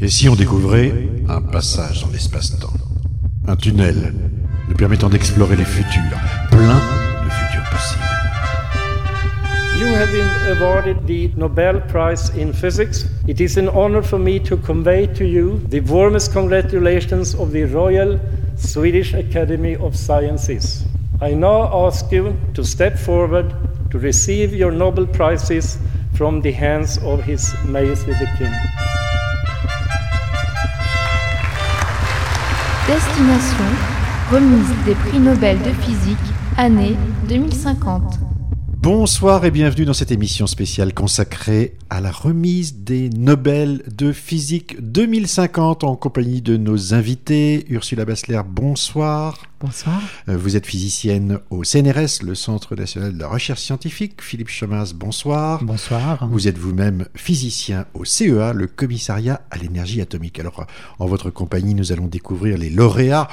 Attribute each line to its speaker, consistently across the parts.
Speaker 1: Et si on découvrait un passage dans l'espace-temps Un tunnel nous permettant d'explorer les futurs, plein de futurs possibles.
Speaker 2: You have been awarded the Nobel Prize in Physics. It is an honor for me to convey to you the warmest congratulations of the Royal Swedish Academy of Sciences. I now ask you to step forward to receive your Nobel Prizes from the hands of His Majesty the King.
Speaker 3: Destination remise des prix Nobel de physique, année 2050.
Speaker 1: Bonsoir et bienvenue dans cette émission spéciale consacrée à la remise des Nobel de physique 2050 en compagnie de nos invités. Ursula Bassler, bonsoir.
Speaker 4: Bonsoir.
Speaker 1: Euh, Vous êtes physicienne au CNRS, le Centre national de la recherche scientifique. Philippe Chomas, bonsoir.
Speaker 4: Bonsoir.
Speaker 1: Vous êtes vous-même physicien au CEA, le commissariat à l'énergie atomique. Alors, en votre compagnie, nous allons découvrir les lauréats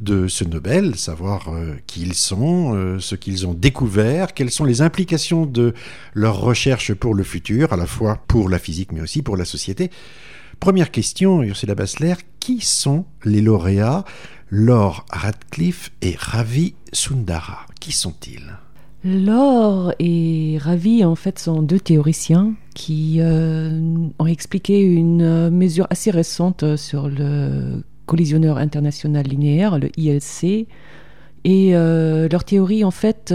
Speaker 1: de ce Nobel, savoir euh, qui ils sont, euh, ce qu'ils ont découvert, quelles sont les implications de leurs recherches pour le futur, à la fois pour la physique mais aussi pour la société. Première question, Ursula Bassler, qui sont les lauréats Laure Radcliffe et Ravi Sundara Qui sont-ils?
Speaker 4: Laure et Ravi, en fait, sont deux théoriciens qui euh, ont expliqué une euh, mesure assez récente euh, sur le collisionneur international linéaire, le ILC. Et leur théorie, en fait,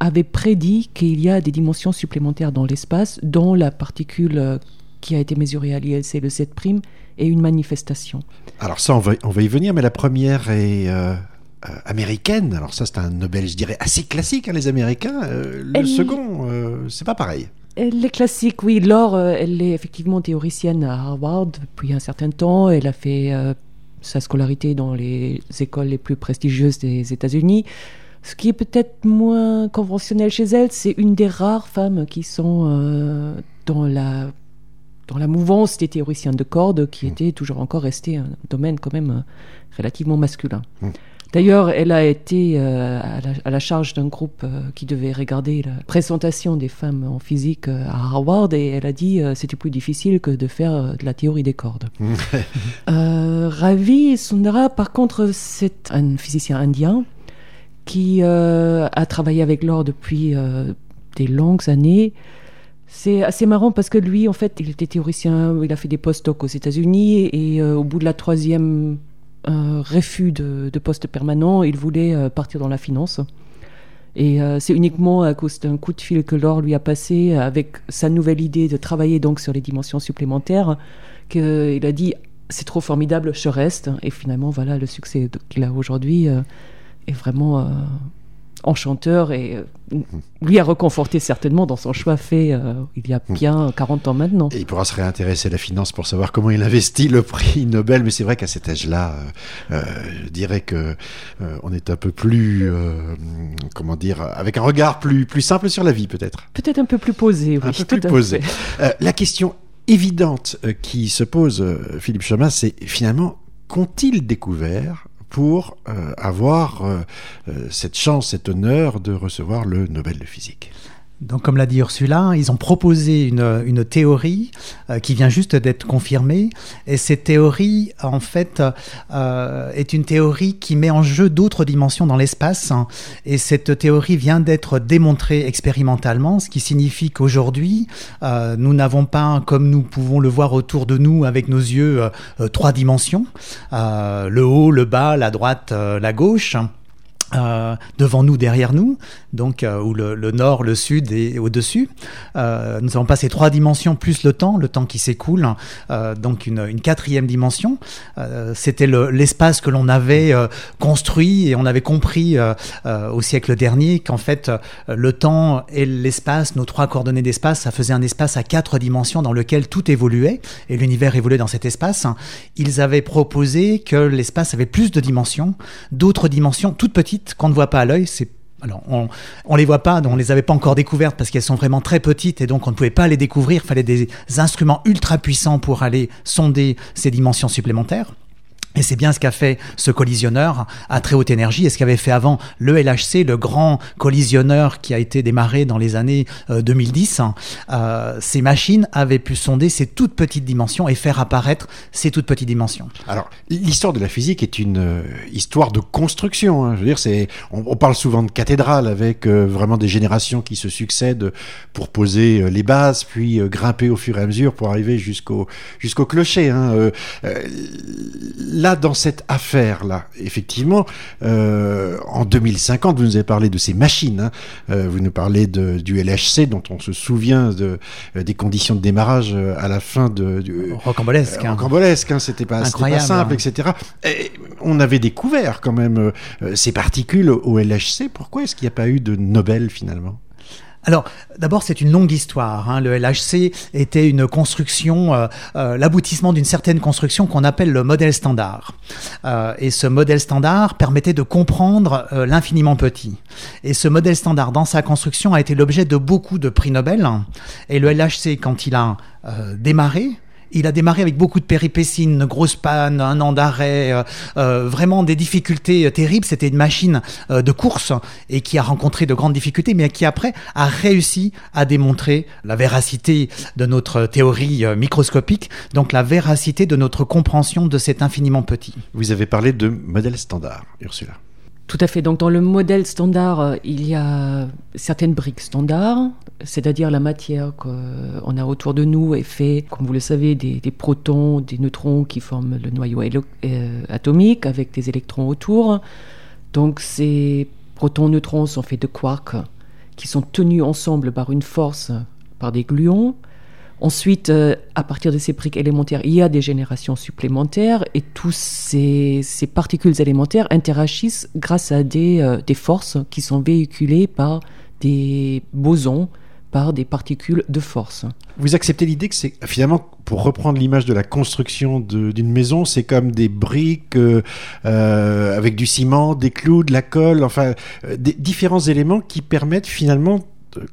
Speaker 4: avait prédit qu'il y a des dimensions supplémentaires dans l'espace, dont la particule qui a été mesurée à l'ILC, le 7', est une manifestation.
Speaker 1: Alors ça, on va, on va y venir, mais la première est euh, euh, américaine. Alors ça, c'est un Nobel, je dirais, assez classique, hein, les Américains. Euh, le
Speaker 4: Elle-
Speaker 1: second, euh, c'est pas pareil.
Speaker 4: Elle est classique, oui. Laure, elle est effectivement théoricienne à Harvard depuis un certain temps. Elle a fait euh, sa scolarité dans les écoles les plus prestigieuses des États-Unis. Ce qui est peut-être moins conventionnel chez elle, c'est une des rares femmes qui sont euh, dans la dans la mouvance des théoriciens de cordes, qui était toujours encore resté un domaine quand même euh, relativement masculin.
Speaker 1: Mm.
Speaker 4: D'ailleurs, elle a été euh, à, la, à la charge d'un groupe euh, qui devait regarder la présentation des femmes en physique euh, à Harvard et elle a dit c'était plus difficile que de faire de la théorie des cordes. Euh, Ravi Sundara, par contre, c'est un physicien indien qui a travaillé avec l'or depuis des longues années. C'est assez marrant parce que lui, en fait, il était théoricien, il a fait des post-docs aux États-Unis et euh, au bout de la troisième euh, refus de, poste permanent, il voulait euh, partir dans la finance. Et c'est uniquement à cause d'un coup de fil que Laure lui a passé avec sa nouvelle idée de travailler donc sur les dimensions supplémentaires qu'il a dit c'est trop formidable, je reste. Et finalement, voilà, le succès qu'il a aujourd'hui est vraiment enchanteur et euh, lui a reconforté certainement dans son choix fait euh, il y a bien 40 ans maintenant.
Speaker 1: Et il pourra se réintéresser à la finance pour savoir comment il investit le prix Nobel. Mais c'est vrai qu'à cet âge-là, euh, je dirais que on est un peu plus, comment dire, avec un regard plus plus simple sur la vie, peut-être.
Speaker 4: Peut-être un peu plus posé, oui.
Speaker 1: un peu plus posé. la question évidente qui se pose, Philippe Chamas, c'est finalement qu'ont-ils découvert pour euh, avoir euh, euh, cette chance, cet honneur de recevoir le Nobel de physique
Speaker 5: Donc, comme l'a dit Ursula, ils ont proposé une, théorie euh, qui vient juste d'être confirmée. Et cette théorie, en fait, euh, est une théorie qui met en jeu d'autres dimensions dans l'espace. hein. Et cette théorie vient d'être démontrée expérimentalement, ce qui signifie qu'aujourd'hui, euh, nous n'avons pas, comme nous pouvons le voir autour de nous avec nos yeux, trois dimensions. Le haut, le bas, la droite, la gauche. Euh, devant nous, derrière nous, donc euh, où le, nord, le sud et au-dessus. Euh, nous avons pas ces trois dimensions plus le temps, le temps qui s'écoule, donc une, quatrième dimension. C'était le- l'espace que l'on avait construit et on avait compris au siècle dernier qu'en fait le temps et l'espace, nos trois coordonnées d'espace, ça faisait un espace à quatre dimensions dans lequel tout évoluait et l'univers évoluait dans cet espace. Ils avaient proposé que l'espace avait plus de dimensions, d'autres dimensions toutes petites qu'on ne voit pas à l'œil. C'est alors, on, on les voit pas, on les avait pas encore découvertes parce qu'elles sont vraiment très petites et donc on ne pouvait pas les découvrir. Il fallait des instruments ultra puissants pour aller sonder ces dimensions supplémentaires. Et c'est bien ce qu'a fait ce collisionneur à très haute énergie et ce qu'avait fait avant le LHC, le grand collisionneur qui a été démarré dans les années 2010. Euh, ces machines avaient pu sonder ces toutes petites dimensions et faire apparaître ces toutes petites dimensions.
Speaker 1: Alors, l'histoire de la physique est une euh, histoire de construction. Hein. Je veux dire, c'est, on, parle souvent de cathédrale avec euh, vraiment des générations qui se succèdent pour poser euh, les bases, puis grimper au fur et à mesure pour arriver jusqu'au jusqu'au clocher. Hein dans cette affaire-là, effectivement, euh, en 2050, vous nous avez parlé de ces machines, hein. euh, vous nous parlez de, du LHC, dont on se souvient de, euh, des conditions de démarrage à la fin de... Du,
Speaker 5: rocambolesque.
Speaker 1: Euh, rocambolesque, hein, c'était pas, pas, simple, hein. etc. Et on avait découvert quand même ces particules au LHC. Pourquoi est-ce qu'il n'y a pas eu de Nobel finalement?
Speaker 5: Alors, d'abord, c'est une longue histoire. Hein. Le LHC était une construction, euh, euh, l'aboutissement d'une certaine construction qu'on appelle le modèle standard. Euh, et ce modèle standard permettait de comprendre l'infiniment petit. Et ce modèle standard, dans sa construction, a été l'objet de beaucoup de prix Nobel. Et le LHC, quand il a démarré, il a démarré avec beaucoup de péripéties, une grosse panne, un an d'arrêt, euh, euh, vraiment des difficultés euh, terribles. C'était une machine de course et qui a rencontré de grandes difficultés, mais qui après a réussi à démontrer la véracité de notre théorie microscopique, donc la véracité de notre compréhension de cet infiniment petit.
Speaker 1: Vous avez parlé de modèle standard, Ursula.
Speaker 4: Tout à fait. Donc dans le modèle standard, il y a certaines briques standards, c'est-à-dire la matière qu'on a autour de nous est fait, comme vous le savez, des, protons, des neutrons qui forment le noyau euh, atomique avec des électrons autour. Donc ces protons, neutrons sont faits de quarks qui sont tenus ensemble par une force, par des gluons. Ensuite, euh, à partir de ces briques élémentaires, il y a des générations supplémentaires et tous ces, particules élémentaires interagissent grâce à euh, des, forces qui sont véhiculées par des bosons, par des particules de force.
Speaker 1: Vous acceptez l'idée que c'est finalement, pour reprendre l'image de la construction d'une maison, c'est comme des briques euh, avec du ciment, des clous, de la colle, enfin, des différents éléments qui permettent finalement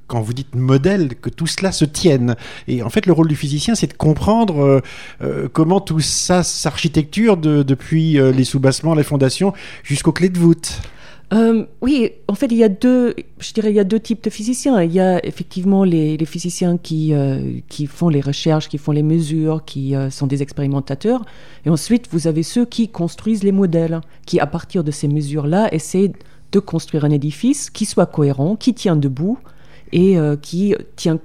Speaker 1: quand vous dites modèle, que tout cela se tienne. Et en fait, le rôle du physicien, c'est de comprendre euh, euh, comment tout ça s'architecture depuis euh, les soubassements, les fondations, jusqu'aux clés de voûte.
Speaker 4: Oui, en fait, il y a deux, je dirais, il y a deux types de physiciens. Il y a effectivement les, physiciens qui, qui font les recherches, qui font les mesures, qui sont des expérimentateurs. Et ensuite, vous avez ceux qui construisent les modèles, qui, à partir de ces mesures-là, essaient de construire un édifice qui soit cohérent, qui tient debout, et euh, qui tient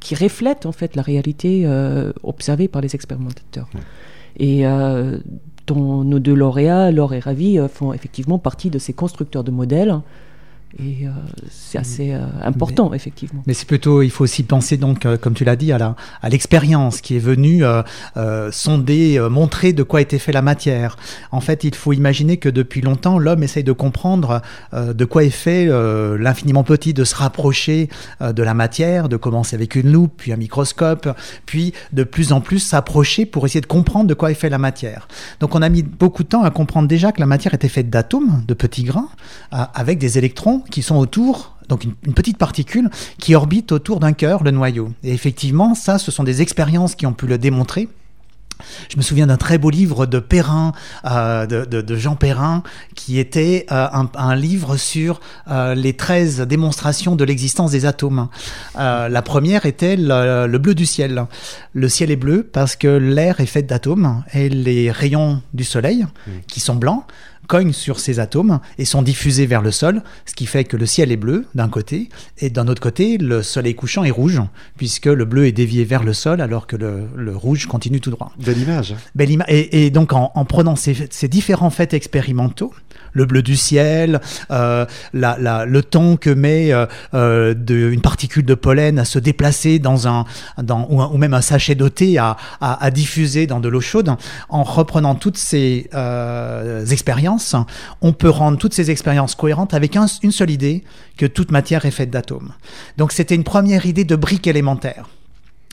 Speaker 4: qui reflète en fait la réalité euh, observée par les expérimentateurs. Et euh, dont nos deux lauréats, Laure et Ravi, font effectivement partie de ces constructeurs de modèles et euh, c'est assez euh, important, effectivement.
Speaker 5: Mais c'est plutôt, il faut aussi penser, donc, euh, comme tu l'as dit, à, la, à l'expérience qui est venue sonder, montrer de quoi était fait la matière. En fait, il faut imaginer que depuis longtemps, l'homme essaye de comprendre de quoi est fait l'infiniment petit, de se rapprocher de la matière, de commencer avec une loupe, puis un microscope, puis de plus en plus s'approcher pour essayer de comprendre de quoi est fait la matière. Donc, on a mis beaucoup de temps à comprendre déjà que la matière était faite d'atomes, de petits grains, avec des électrons qui sont autour, donc une, petite particule qui orbite autour d'un cœur, le noyau. Et effectivement, ça, ce sont des expériences qui ont pu le démontrer. Je me souviens d'un très beau livre de Perrin, euh, de, Jean Perrin, qui était euh, un, livre sur euh, les 13 démonstrations de l'existence des atomes. la première était le, bleu du ciel. Le ciel est bleu parce que l'air est fait d'atomes et les rayons du soleil, mmh. qui sont blancs, cognent sur ces atomes et sont diffusés vers le sol, ce qui fait que le ciel est bleu d'un côté, et d'un autre côté, le soleil couchant est rouge, puisque le bleu est dévié vers le sol alors que le, rouge continue tout droit.
Speaker 1: Belle image.
Speaker 5: Belle. Et, donc en, prenant ces, ces différents faits expérimentaux, le bleu du ciel, euh, la, le temps que met euh, euh, une particule de pollen à se déplacer dans un, dans, ou, même un sachet de thé à, à, diffuser dans de l'eau chaude. En reprenant toutes ces expériences, on peut rendre toutes ces expériences cohérentes avec une seule idée, que toute matière est faite d'atomes. Donc c'était une première idée de brique élémentaire.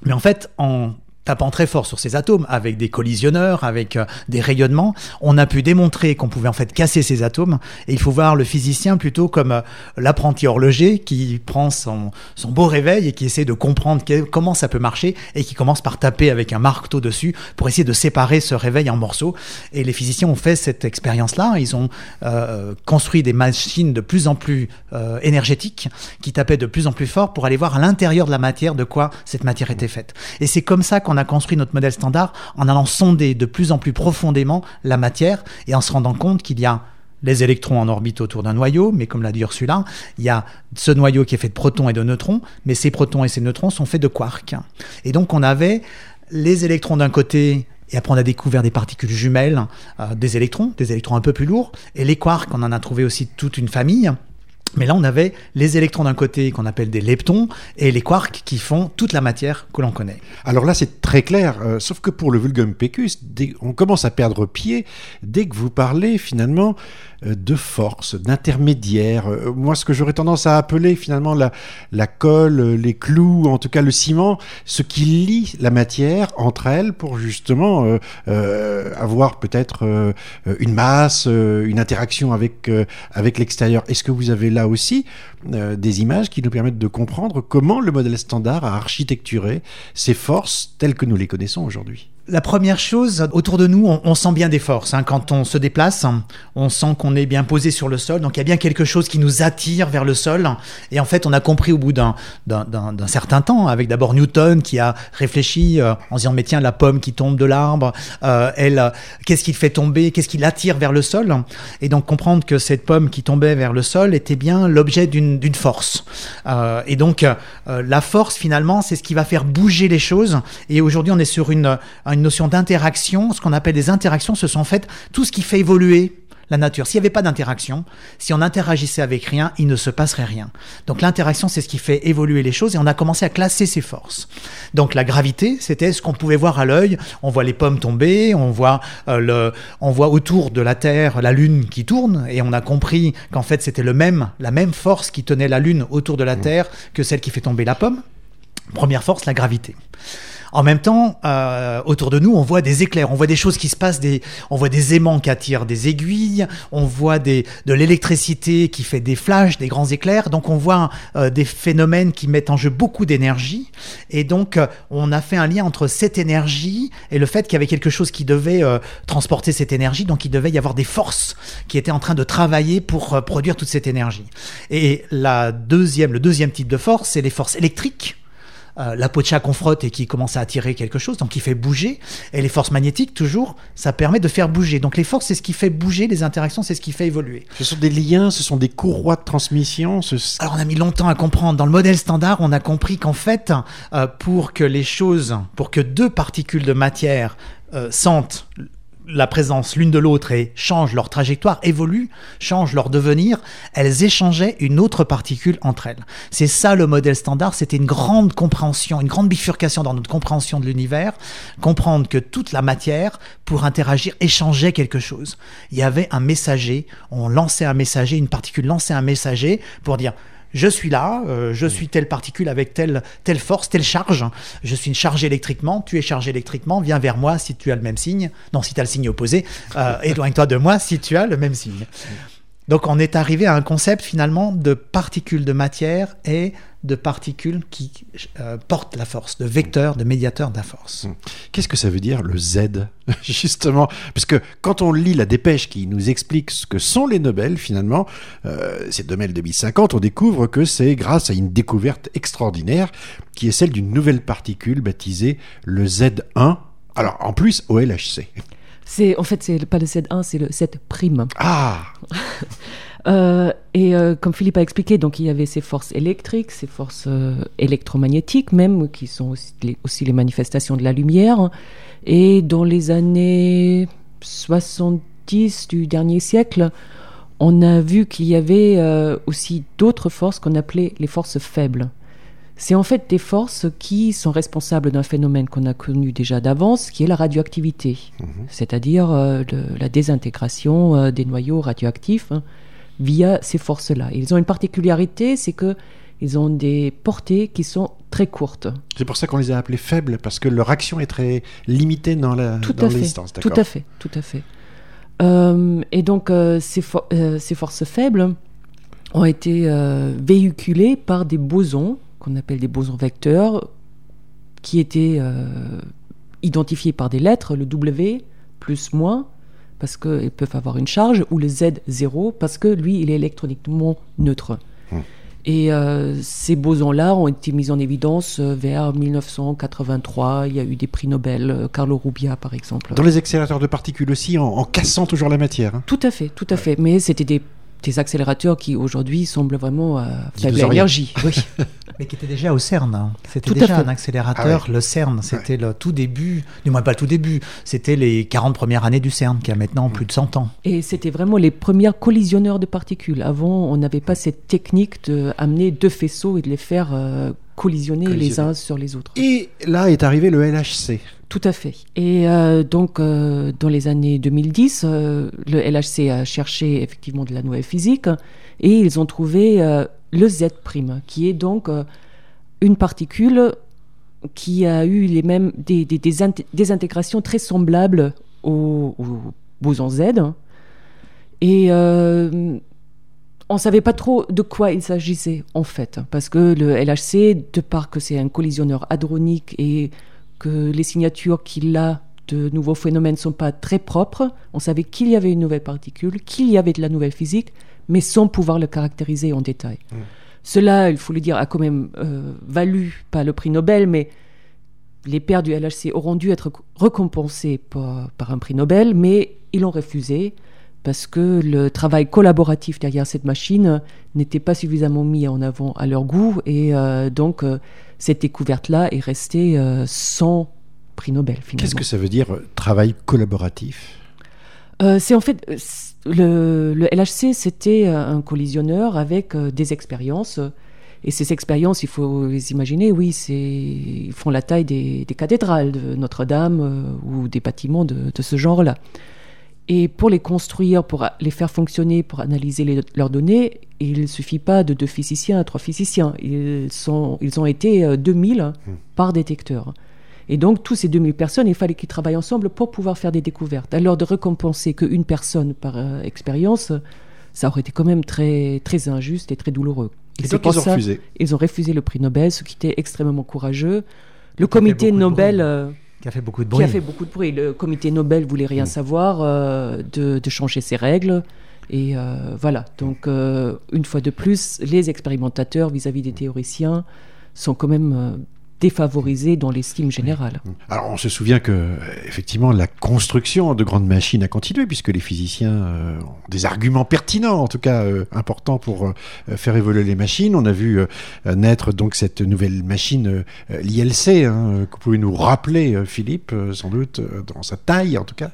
Speaker 5: Mais en fait, en tapant très fort sur ces atomes avec des collisionneurs, avec euh, des rayonnements, on a pu démontrer qu'on pouvait en fait casser ces atomes. Et il faut voir le physicien plutôt comme euh, l'apprenti horloger qui prend son, son beau réveil et qui essaie de comprendre comment ça peut marcher et qui commence par taper avec un marteau dessus pour essayer de séparer ce réveil en morceaux. Et les physiciens ont fait cette expérience-là. Ils ont euh, construit des machines de plus en plus énergétiques qui tapaient de plus en plus fort pour aller voir à l'intérieur de la matière de quoi cette matière était faite. Et c'est comme ça qu'on a construit notre modèle standard en allant sonder de plus en plus profondément la matière et en se rendant compte qu'il y a les électrons en orbite autour d'un noyau, mais comme l'a dit Ursula, il y a ce noyau qui est fait de protons et de neutrons, mais ces protons et ces neutrons sont faits de quarks. Et donc on avait les électrons d'un côté, et après on a découvert des particules jumelles, euh, des électrons, des électrons un peu plus lourds, et les quarks, on en a trouvé aussi toute une famille. Mais là, on avait les électrons d'un côté qu'on appelle des leptons et les quarks qui font toute la matière que l'on connaît.
Speaker 1: Alors là, c'est très clair, euh, sauf que pour le vulgum pecus, on commence à perdre pied dès que vous parlez finalement de force, d'intermédiaire. Euh, moi, ce que j'aurais tendance à appeler finalement la, la colle, euh, les clous, en tout cas le ciment, ce qui lie la matière entre elles pour justement euh, avoir peut-être une masse, une interaction avec, avec l'extérieur. Est-ce que vous avez là aussi des images qui nous permettent de comprendre comment le modèle standard a architecturé ces forces telles que nous les connaissons aujourd'hui?
Speaker 5: La première chose, autour de nous, on, sent bien des forces. Hein. Quand on se déplace, on sent qu'on est bien posé sur le sol. Donc il y a bien quelque chose qui nous attire vers le sol. Et en fait, on a compris au bout d'un certain temps, avec d'abord Newton qui a réfléchi euh, en disant, mais tiens, la pomme qui tombe de l'arbre, euh, elle, qu'est-ce qui fait tomber, qu'est-ce qui l'attire vers le sol? Et donc comprendre que cette pomme qui tombait vers le sol était bien l'objet d'une force. Euh, et donc la force, finalement, c'est ce qui va faire bouger les choses. Et aujourd'hui, on est sur une notion d'interaction. Ce qu'on appelle des interactions, ce sont en fait tout ce qui fait évoluer la nature. S'il n'y avait pas d'interaction, si on interagissait avec rien, il ne se passerait rien. Donc l'interaction, c'est ce qui fait évoluer les choses et on a commencé à classer ces forces. Donc la gravité, c'était ce qu'on pouvait voir à l'œil. On voit les pommes tomber, on voit, euh, le, on voit autour de la Terre la Lune qui tourne et on a compris qu'en fait c'était le même, la même force qui tenait la Lune autour de la mmh. Terre que celle qui fait tomber la pomme. Première force, la gravité. En même temps, euh, autour de nous, on voit des éclairs, on voit des choses qui se passent, des, on voit des aimants qui attirent des aiguilles, on voit des, de l'électricité qui fait des flashs, des grands éclairs. Donc on voit euh, des phénomènes qui mettent en jeu beaucoup d'énergie. Et donc euh, on a fait un lien entre cette énergie et le fait qu'il y avait quelque chose qui devait transporter cette énergie. Donc il devait y avoir des forces qui étaient en train de travailler pour produire toute cette énergie. Et la deuxième, le deuxième type de force, c'est les forces électriques euh, la peau de chat qu'on frotte et qui commence à attirer quelque chose, donc qui fait bouger. Et les forces magnétiques, toujours, ça permet de faire bouger. Donc les forces, c'est ce qui fait bouger, les interactions, c'est ce qui fait évoluer.
Speaker 1: Ce sont des liens, ce sont des courroies de transmission.
Speaker 5: Alors on a mis longtemps à comprendre. Dans le modèle standard, on a compris qu'en fait, euh, pour que les choses, pour que deux particules de matière euh, sentent la présence l'une de l'autre et changent leur trajectoire, évoluent, changent leur devenir, elles échangeaient une autre particule entre elles. C'est ça le modèle standard, c'était une grande compréhension, une grande bifurcation dans notre compréhension de l'univers, comprendre que toute la matière, pour interagir, échangeait quelque chose. Il y avait un messager, on lançait un messager, une particule lançait un messager pour dire je suis là, euh, je suis telle particule avec telle, telle force, telle charge, je suis chargé électriquement, tu es chargé électriquement, viens vers moi si tu as le même signe, non, si tu as le signe opposé, euh, éloigne-toi de moi si tu as le même signe. Donc on est arrivé à un concept finalement de particules de matière et de particules qui euh, portent la force, de vecteurs, de médiateurs de la force. Hmm.
Speaker 1: Qu'est-ce que ça veut dire le Z Justement, parce que quand on lit la dépêche qui nous explique ce que sont les Nobel, finalement, euh, c'est 2050, on découvre que c'est grâce à une découverte extraordinaire qui est celle d'une nouvelle particule baptisée le Z1. Alors en plus au LHC.
Speaker 4: C'est en fait c'est pas le Z1, c'est le Z prime.
Speaker 1: Ah.
Speaker 4: Euh, et euh, comme Philippe a expliqué, donc il y avait ces forces électriques, ces forces euh, électromagnétiques même, qui sont aussi les, aussi les, manifestations de la lumière. Et dans les années 70 du dernier siècle, on a vu qu'il y avait aussi d'autres forces qu'on appelait les forces faibles. C'est en fait des forces qui sont responsables d'un phénomène qu'on a connu déjà d'avance, qui est la radioactivité, mhm. c'est-à-dire euh, la désintégration euh, des noyaux radioactifs hein, via ces forces-là. Ils ont une particularité, c'est que ils ont des portées qui sont très courtes.
Speaker 1: C'est pour ça qu'on les a appelés faibles, parce que leur action est très limitée dans la
Speaker 4: Tout
Speaker 1: dans
Speaker 4: à fait.
Speaker 1: distance.
Speaker 4: Tout à fait, tout à fait. Euh, et donc ces, for- ces forces faibles ont été véhiculées par des bosons qu'on appelle des bosons vecteurs, qui étaient euh, identifiés par des lettres, le W plus moins parce qu'ils peuvent avoir une charge, ou le Z0 parce que lui il est électroniquement neutre.
Speaker 1: Hmm.
Speaker 4: Et euh, ces bosons-là ont été mis en évidence euh, vers 1983. Il y a eu des prix Nobel, Carlo Rubbia par exemple.
Speaker 1: Dans les accélérateurs de particules aussi, en, en cassant toujours la matière. hein.
Speaker 4: Tout à fait, tout à fait. Mais c'était des, des accélérateurs qui aujourd'hui semblent vraiment à faible énergie. Oui.
Speaker 5: Mais qui était déjà au CERN. hein. C'était
Speaker 4: Tout à
Speaker 5: déjà
Speaker 4: fait.
Speaker 5: un accélérateur,
Speaker 1: Ah
Speaker 5: le CERN. C'était le tout début, du moins pas le tout début, c'était les 40 premières années du CERN, qui a maintenant plus de 100 ans.
Speaker 4: Et c'était vraiment les premiers collisionneurs de particules. Avant, on n'avait pas cette technique d'amener deux faisceaux et de les faire euh, collisionner les
Speaker 1: Collisionner.
Speaker 4: uns sur les autres.
Speaker 1: Et là est arrivé le LHC.
Speaker 4: Tout à fait. Et euh, donc, euh, dans les années 2010, euh, le LHC a cherché effectivement de la nouvelle physique et ils ont trouvé le Z', qui est donc une particule qui a eu les mêmes, des, des, des, int- des intégrations très semblables au, boson Z. Et on ne savait pas trop de quoi il s'agissait en fait, parce que le LHC, de par que c'est un collisionneur hadronique et que les signatures qu'il a de nouveaux phénomènes ne sont pas très propres, on savait qu'il y avait une nouvelle particule, qu'il y avait de la nouvelle physique, mais sans pouvoir le caractériser en détail. Cela, il faut le dire, a quand même euh, valu, pas le prix Nobel, mais les pairs du LHC auront dû être récompensés par, par un prix Nobel, mais ils ont refusé parce que le travail collaboratif derrière cette machine n'était pas suffisamment mis en avant à leur goût et euh, donc euh, cette découverte-là est restée euh, sans prix Nobel finalement.
Speaker 1: Qu'est-ce que ça veut dire travail collaboratif?
Speaker 4: Euh, c'est en fait euh, le, le LHC, c'était un collisionneur avec des expériences. Et ces expériences, il faut les imaginer, oui, c'est ils font la taille des, des cathédrales de Notre-Dame ou des bâtiments de, de ce genre-là. Et pour les construire, pour les faire fonctionner, pour analyser les- leurs données, il ne suffit pas de deux physiciens à trois physiciens. Ils, sont, ils ont été euh, 2000 par détecteur. Et donc, tous ces 2000 personnes, il fallait qu'ils travaillent ensemble pour pouvoir faire des découvertes. Alors, de récompenser qu'une personne par euh, expérience, ça aurait été quand même très, très injuste et très douloureux.
Speaker 1: Et donc
Speaker 4: pour
Speaker 1: ils ont
Speaker 4: ça-
Speaker 1: refusé.
Speaker 4: Ils ont refusé le prix Nobel, ce qui était extrêmement courageux. Le comité Nobel,
Speaker 5: Qui a fait beaucoup de
Speaker 4: qui
Speaker 5: bruit.
Speaker 4: a fait beaucoup de bruit, le comité Nobel voulait rien savoir euh, de, de changer ses règles. Et euh, voilà, donc euh, une fois de plus, les expérimentateurs vis-à-vis des théoriciens sont quand même défavorisés dans l'estime générale.
Speaker 1: Alors on se souvient que effectivement la construction de grandes machines a continué puisque les physiciens euh, ont des arguments pertinents, en tout cas euh, importants pour euh, faire évoluer les machines. On a vu naître donc cette nouvelle machine, l'ILC, hein, que vous pouvez nous rappeler, Philippe, sans doute dans sa taille en tout cas.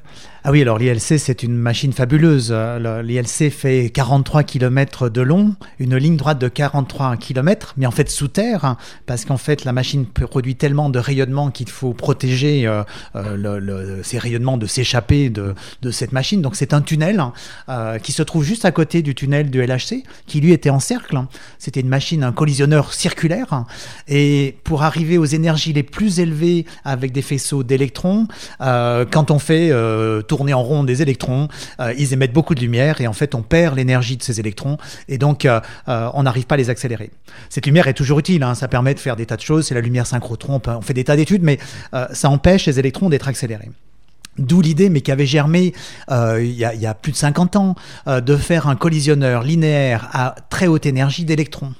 Speaker 5: Ah oui, alors l'ILC, c'est une machine fabuleuse. Le- L'ILC fait 43 km de long, une ligne droite de 43 km, mais en fait sous terre, hein, parce qu'en fait la machine produit tellement de rayonnement qu'il faut protéger euh, euh, ces rayonnements de s'échapper de, cette machine. Donc c'est un tunnel hein, euh, qui se trouve juste à côté du tunnel du LHC, qui lui était en cercle. C'était une machine, un collisionneur circulaire. hein. Et pour arriver aux énergies les plus élevées avec des faisceaux d'électrons, quand on fait euh, tourner en rond des électrons, euh, ils émettent beaucoup de lumière et en fait on perd l'énergie de ces électrons et donc euh, euh, on n'arrive pas à les accélérer. Cette lumière est toujours utile, hein, ça permet de faire des tas de choses, c'est la lumière synchrotron, on, fait des tas d'études, mais ça empêche les électrons d'être accélérés. D'où l'idée, mais qui avait germé il, y a, plus de 50 ans, de faire un collisionneur linéaire à très haute énergie d'électrons.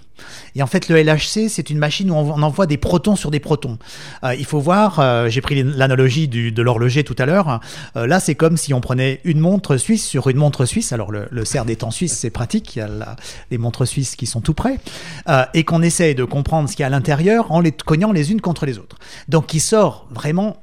Speaker 5: Et en fait, le LHC, c'est une machine où on envoie des protons sur des protons. Euh, il faut voir, euh, j'ai pris l'analogie de l'horloger tout à l'heure. Euh, là, c'est comme si on prenait une montre suisse sur une montre suisse. Alors, le, le CERN étant suisse, c'est pratique. Il y a les montres suisses qui sont tout près. Et qu'on essaye de comprendre ce qu'il y a à l'intérieur en les cognant les unes contre les autres. Donc, il sort vraiment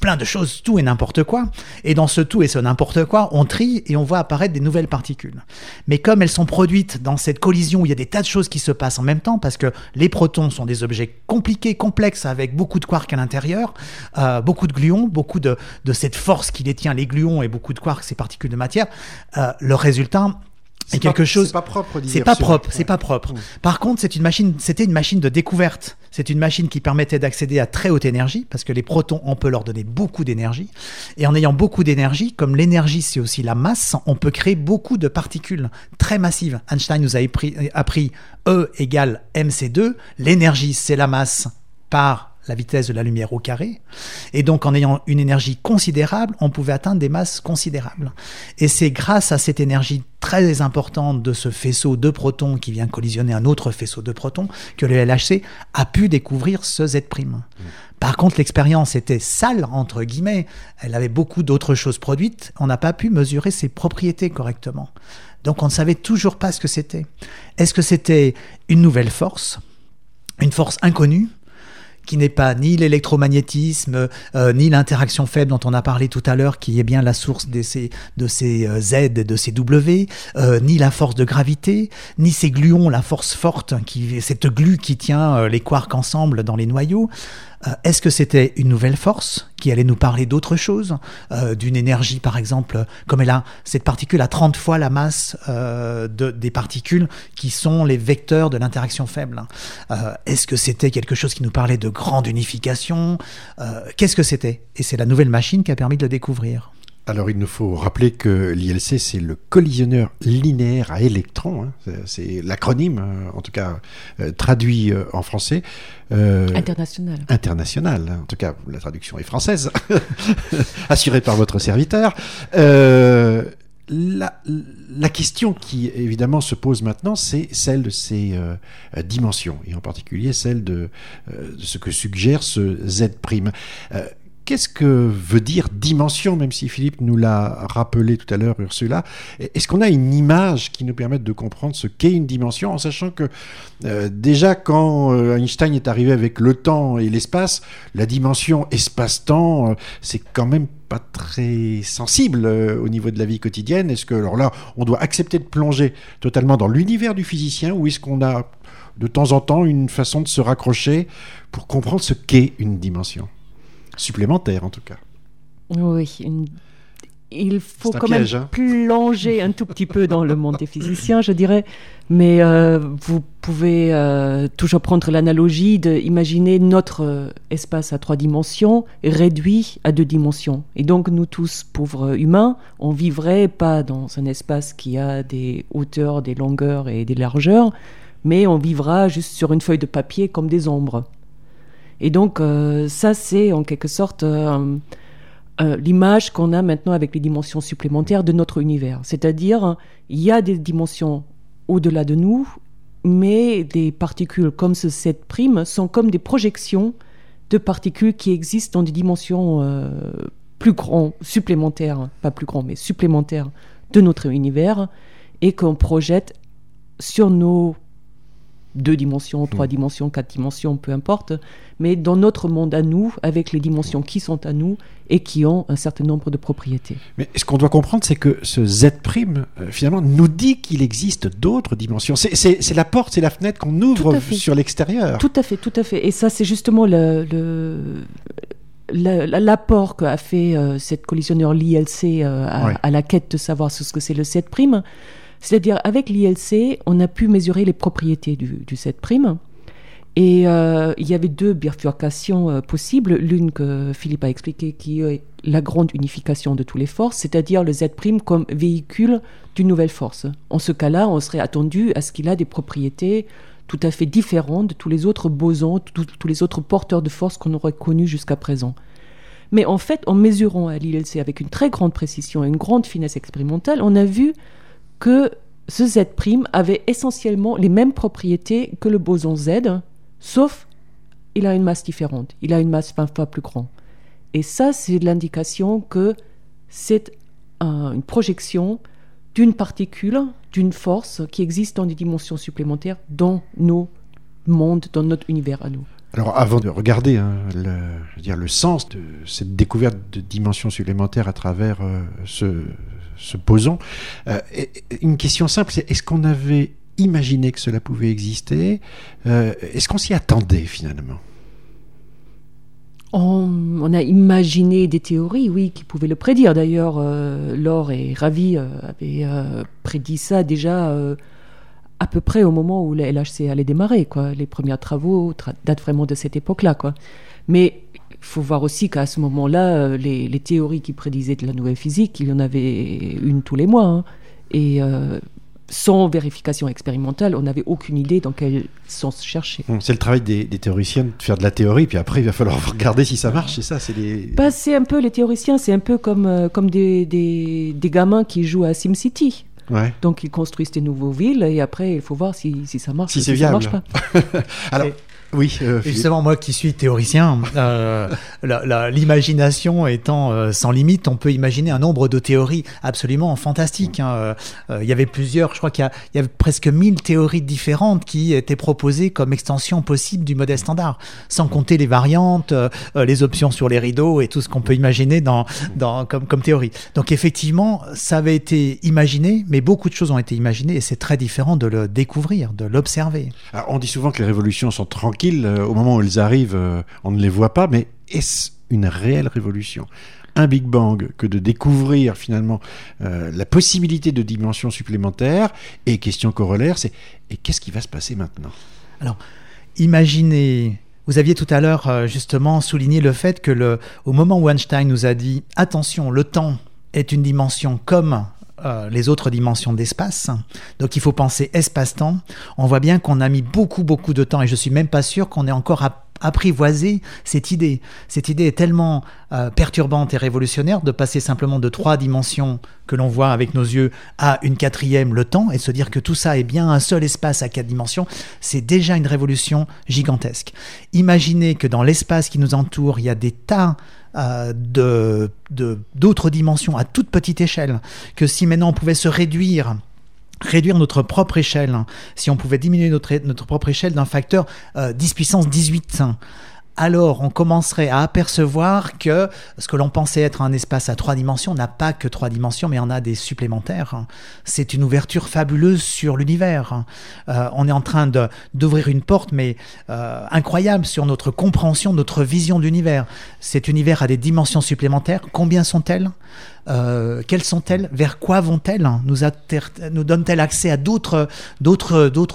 Speaker 5: plein de choses, tout et n'importe quoi. Et dans ce tout et ce n'importe quoi, on trie et on voit apparaître des nouvelles particules. Mais comme elles sont produites dans cette collision où il y a des tas de choses qui se passent en même temps, parce que les protons sont des objets compliqués, complexes, avec beaucoup de quarks à l'intérieur, euh, beaucoup de gluons, beaucoup de, de cette force qui détient les gluons et beaucoup de quarks, ces particules de matière, euh, le résultat Et quelque chose.
Speaker 1: C'est pas propre.
Speaker 5: C'est pas propre. C'est pas propre. Par contre, c'est une machine. C'était une machine de découverte. C'est une machine qui permettait d'accéder à très haute énergie parce que les protons, on peut leur donner beaucoup d'énergie. Et en ayant beaucoup d'énergie, comme l'énergie c'est aussi la masse, on peut créer beaucoup de particules très massives. Einstein nous a appris E égale mc2. L'énergie c'est la masse par la vitesse de la lumière au carré. Et donc, en ayant une énergie considérable, on pouvait atteindre des masses considérables. Et c'est grâce à cette énergie très importante de ce faisceau de protons qui vient collisionner un autre faisceau de protons que le LHC a pu découvrir ce Z'. Par contre, l'expérience était sale, entre guillemets. Elle avait beaucoup d'autres choses produites. On n'a pas pu mesurer ses propriétés correctement. Donc, on ne savait toujours pas ce que c'était. Est-ce que c'était une nouvelle force une force inconnue qui n'est pas ni l'électromagnétisme, euh, ni l'interaction faible dont on a parlé tout à l'heure, qui est bien la source de ces, de ces euh, Z et de ces W, euh, ni la force de gravité, ni ces gluons, la force forte, qui, cette glue qui tient les quarks ensemble dans les noyaux. Euh, est-ce que c'était une nouvelle force qui allait nous parler d'autre chose, euh, d'une énergie par exemple, comme elle a cette particule a 30 fois la masse euh, de, des particules qui sont les vecteurs de l'interaction faible? Est-ce que c'était quelque chose qui nous parlait de grande unification? Qu'est-ce que c'était? Et c'est la nouvelle machine qui a permis de le découvrir.
Speaker 1: Alors il nous faut rappeler que l'ILC, c'est le collisionneur linéaire à électrons. Hein. C'est l'acronyme, euh, en tout cas euh, traduit euh, en français.
Speaker 4: international.
Speaker 1: International. Hein. En tout cas, la traduction est française, assurée par votre serviteur. La, la, question qui évidemment se pose maintenant, c'est celle de ces dimensions, et en particulier celle de, de, ce que suggère ce Z'. Qu'est-ce que veut dire dimension, même si Philippe nous l'a rappelé tout à l'heure, Ursula? Est-ce qu'on a une image qui nous permette de comprendre ce qu'est une dimension, en sachant que euh, déjà quand euh, Einstein est arrivé avec le temps et l'espace, la dimension espace-temps, euh, c'est quand même pas très sensible au niveau de la vie quotidienne. Est-ce que, alors là, on doit accepter de plonger totalement dans l'univers du physicien, ou est-ce qu'on a de temps en temps une façon de se raccrocher pour comprendre ce qu'est une dimension? Supplémentaire en tout cas.
Speaker 4: Oui, il faut quand même hein. plonger un tout petit peu dans le monde des physiciens, je dirais. Mais euh, vous pouvez euh, toujours prendre l'analogie d'imaginer notre euh, espace à trois dimensions réduit à deux dimensions. Et donc nous tous, pauvres humains, on vivrait pas dans un espace qui a des hauteurs, des longueurs et des largeurs, mais on vivra juste sur une feuille de papier comme des ombres. Et donc, euh, ça, c'est en quelque sorte euh, euh, l'image qu'on a maintenant avec les dimensions supplémentaires de notre univers. C'est-à-dire, il y a des dimensions au-delà de nous, mais des particules comme ce 7' sont comme des projections de particules qui existent dans des dimensions plus grandes, supplémentaires, pas plus grands, mais supplémentaires de notre univers, et qu'on projette sur nos deux dimensions, trois hmm. dimensions, quatre dimensions, peu importe, mais dans notre monde à nous, avec les dimensions qui sont à nous et qui ont un certain nombre de propriétés.
Speaker 1: Mais ce qu'on doit comprendre, c'est que ce Z', euh, finalement, nous dit qu'il existe d'autres dimensions. C'est la porte, c'est la fenêtre qu'on ouvre sur l'extérieur.
Speaker 4: Tout à fait, tout à fait. Et ça, c'est justement le, l'apport qu'a fait euh, cette collisionneur l'ILC euh, à, la quête de savoir ce que c'est le 7'. C'est-à-dire, avec l'ILC, on a pu mesurer les propriétés du, du 7'. Et euh, il y avait deux bifurcations euh, possibles. L'une que Philippe a expliqué, qui est la grande unification de toutes les forces, c'est-à-dire le Z' comme véhicule d'une nouvelle force. En ce cas-là, on serait attendu à ce qu'il a des propriétés tout à fait différentes de tous les autres bosons, tous les autres porteurs de force qu'on aurait connus jusqu'à présent. Mais en fait, en mesurant à l'ILC avec une très grande précision et une grande finesse expérimentale, on a vu que ce Z' avait essentiellement les mêmes propriétés que le boson Z, sauf il a une masse différente, il a une masse 20 fois plus grande. Et ça, c'est l'indication que c'est une projection d'une particule, d'une force qui existe dans des dimensions supplémentaires dans nos mondes, dans notre univers à nous.
Speaker 1: Alors avant de regarder hein, le, dire, le sens de cette découverte de dimensions supplémentaires à travers euh, ce, se posant. Euh, une question simple, c'est est-ce qu'on avait imaginé que cela pouvait exister? Euh, Est-ce qu'on s'y attendait finalement?
Speaker 4: On, a imaginé des théories, oui, qui pouvaient le prédire. D'ailleurs, euh, Laure et Ravi avaient prédit ça déjà à peu près au moment où la LHC allait démarrer. Quoi. Les premiers travaux datent vraiment de cette époque-là. Quoi. Mais il faut voir aussi qu'à ce moment-là, les, théories qui prédisaient de la nouvelle physique, il y en avait une tous les mois. Hein. Et sans vérification expérimentale, on n'avait aucune idée dans quel sens chercher.
Speaker 1: C'est le travail des, théoriciens de faire de la théorie, puis après il va falloir regarder si ça marche, c'est ça
Speaker 4: C'est bah, un peu les théoriciens, c'est un peu comme, euh, comme des, des, gamins qui jouent à SimCity. Ouais. Donc ils construisent des nouveaux villes et après il faut voir si, si ça marche
Speaker 1: si ou si ça marche pas. Alors, oui.
Speaker 5: Euh, justement, moi qui suis théoricien, euh, l'imagination étant euh, sans limite, on peut imaginer un nombre de théories absolument fantastiques. Hein. il y avait plusieurs, je crois qu'il y, avait presque 1000 théories différentes qui étaient proposées comme extension possible du modèle standard, sans compter les variantes, les options sur les rideaux et tout ce qu'on peut imaginer dans, dans, comme, comme théorie. Donc effectivement, ça avait été imaginé, mais beaucoup de choses ont été imaginées et c'est très différent de le découvrir, de l'observer.
Speaker 1: On dit souvent que les révolutions sont tranquilles euh, au moment où elles arrivent, euh, on ne les voit pas, mais est-ce une réelle révolution? Un Big Bang que de découvrir finalement euh, la possibilité de dimensions supplémentaires? Et question corollaire, c'est et qu'est-ce qui va se passer maintenant?
Speaker 5: Alors, imaginez. Vous aviez tout à l'heure justement souligné le fait que le, au moment où Einstein nous a dit attention, le temps est une dimension comme euh, les autres dimensions d'espace. Donc il faut penser espace-temps. On voit bien qu'on a mis beaucoup beaucoup de temps et je suis même pas sûr qu'on ait encore apprivoisé cette idée. Cette idée est tellement euh, perturbante et révolutionnaire de passer simplement de trois dimensions que l'on voit avec nos yeux à une quatrième, le temps, et de se dire que tout ça est bien un seul espace à quatre dimensions, c'est déjà une révolution gigantesque. Imaginez que dans l'espace qui nous entoure, il y a des tas euh, d'autres dimensions à toute petite échelle, que si maintenant on pouvait se réduire réduire notre propre échelle, si on pouvait diminuer notre, notre propre échelle d'un facteur 10 euh, puissance 18, alors on commencerait à apercevoir que ce que l'on pensait être un espace à trois dimensions n'a pas que trois dimensions, mais en a des supplémentaires. C'est une ouverture fabuleuse sur l'univers. Euh, on est en train d'ouvrir une porte, mais euh, incroyable sur notre compréhension, notre vision de l'univers. Cet univers a des dimensions supplémentaires. Combien sont-elles? Euh, quelles sont-elles? Vers quoi vont-elles? Nous, donnent-elles accès à d'autres,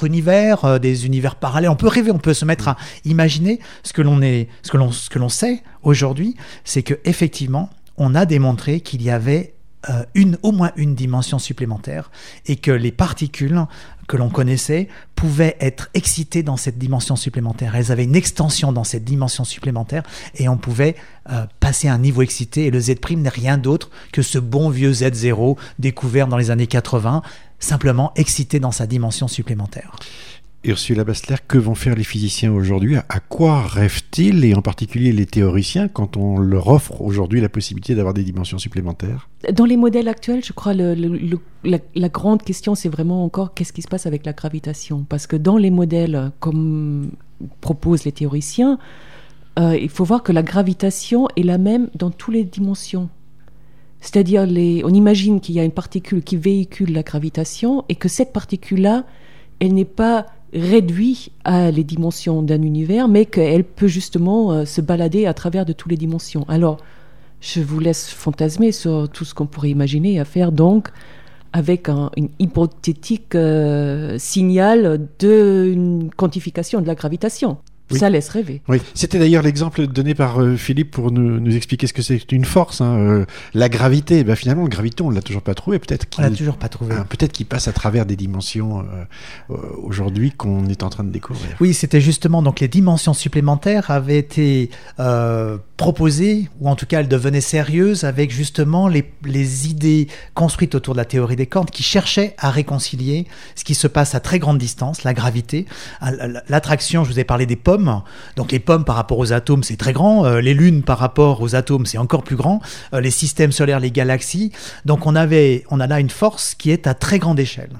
Speaker 5: univers, des univers parallèles? On peut rêver, on peut se mettre à imaginer. Ce que l'on est, l'on, ce que l'on sait aujourd'hui, c'est que effectivement, on a démontré qu'il y avait euh, une, au moins une dimension supplémentaire et que les particules que l'on connaissait pouvaient être excitées dans cette dimension supplémentaire. Elles avaient une extension dans cette dimension supplémentaire et on pouvait euh, passer à un niveau excité et le Z' n'est rien d'autre que ce bon vieux Z0 découvert dans les années 80, simplement excité dans sa dimension supplémentaire.
Speaker 1: Ursula Bastler, que vont faire les physiciens aujourd'hui? À quoi rêvent-ils, et en particulier les théoriciens, quand on leur offre aujourd'hui la possibilité d'avoir des dimensions supplémentaires?
Speaker 4: Dans les modèles actuels, je crois le, la, grande question, c'est vraiment encore qu'est-ce qui se passe avec la gravitation? Parce que dans les modèles, comme proposent les théoriciens, euh, il faut voir que la gravitation est la même dans toutes les dimensions. C'est-à-dire, on imagine qu'il y a une particule qui véhicule la gravitation et que cette particule-là, elle n'est pas réduit à les dimensions d'un univers, mais qu'elle peut justement euh, se balader à travers de toutes les dimensions. Alors, je vous laisse fantasmer sur tout ce qu'on pourrait imaginer à faire donc avec un une hypothétique euh, signal d'une quantification de la gravitation. Ça laisse rêver.
Speaker 1: Oui, c'était d'ailleurs l'exemple donné par euh, Philippe pour nous, nous, expliquer ce que c'est une force. Hein, euh, la gravité, ben, finalement, le graviton, on l'a toujours pas trouvé. Peut-être
Speaker 5: qu'il, l'a toujours pas trouvé.
Speaker 1: Hein, peut-être qu'il passe à travers des dimensions euh, aujourd'hui qu'on est en train de découvrir.
Speaker 5: Oui, c'était justement donc les dimensions supplémentaires avaient été proposées, ou en tout cas elles devenaient sérieuses avec justement les, les idées construites autour de la théorie des cordes qui cherchaient à réconcilier ce qui se passe à très grande distance, la gravité, l'attraction. Je vous ai parlé des pommes donc les pommes par rapport aux atomes, c'est très grand. Euh, les lunes par rapport aux atomes, c'est encore plus grand. Euh, les systèmes solaires, les galaxies. Donc on avait, on a là une force qui est à très grande échelle.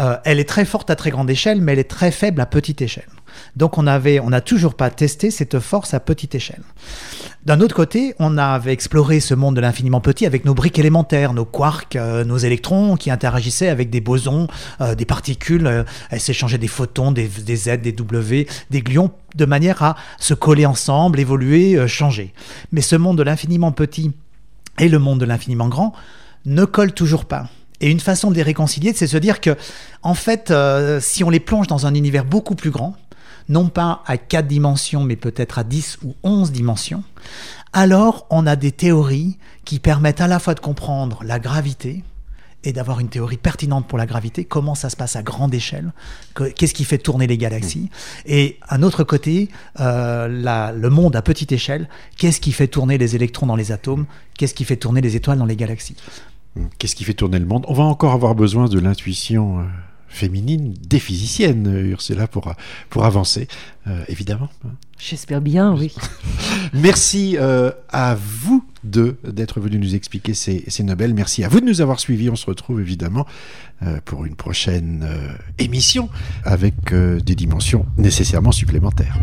Speaker 5: Euh, elle est très forte à très grande échelle, mais elle est très faible à petite échelle. Donc on avait, on n'a toujours pas testé cette force à petite échelle. D'un autre côté, on avait exploré ce monde de l'infiniment petit avec nos briques élémentaires, nos quarks, euh, nos électrons qui interagissaient avec des bosons, euh, des particules, euh, elles s'échangeaient des photons, des, Z, des W, des gluons, de manière à se coller ensemble, évoluer, changer. Mais ce monde de l'infiniment petit et le monde de l'infiniment grand ne collent toujours pas. Et une façon de les réconcilier, c'est de se dire que, en fait, si on les plonge dans un univers beaucoup plus grand, non pas à 4 dimensions, mais peut-être à 10 ou 11 dimensions, alors on a des théories qui permettent à la fois de comprendre la gravité, et d'avoir une théorie pertinente pour la gravité, comment ça se passe à grande échelle, qu'est-ce qui fait tourner les galaxies, et un autre côté, euh, la, le monde à petite échelle, qu'est-ce qui fait tourner les électrons dans les atomes, qu'est-ce qui fait tourner les étoiles dans les galaxies.
Speaker 1: Qu'est-ce qui fait tourner le monde? On va encore avoir besoin de l'intuition. Féminine des physiciennes, Ursula, pour, pour avancer, euh, évidemment.
Speaker 4: J'espère bien, oui.
Speaker 1: Merci euh, à vous deux d'être venus nous expliquer ces, ces, Nobel. Merci à vous de nous avoir suivis. On se retrouve évidemment euh, pour une prochaine émission avec des dimensions nécessairement supplémentaires.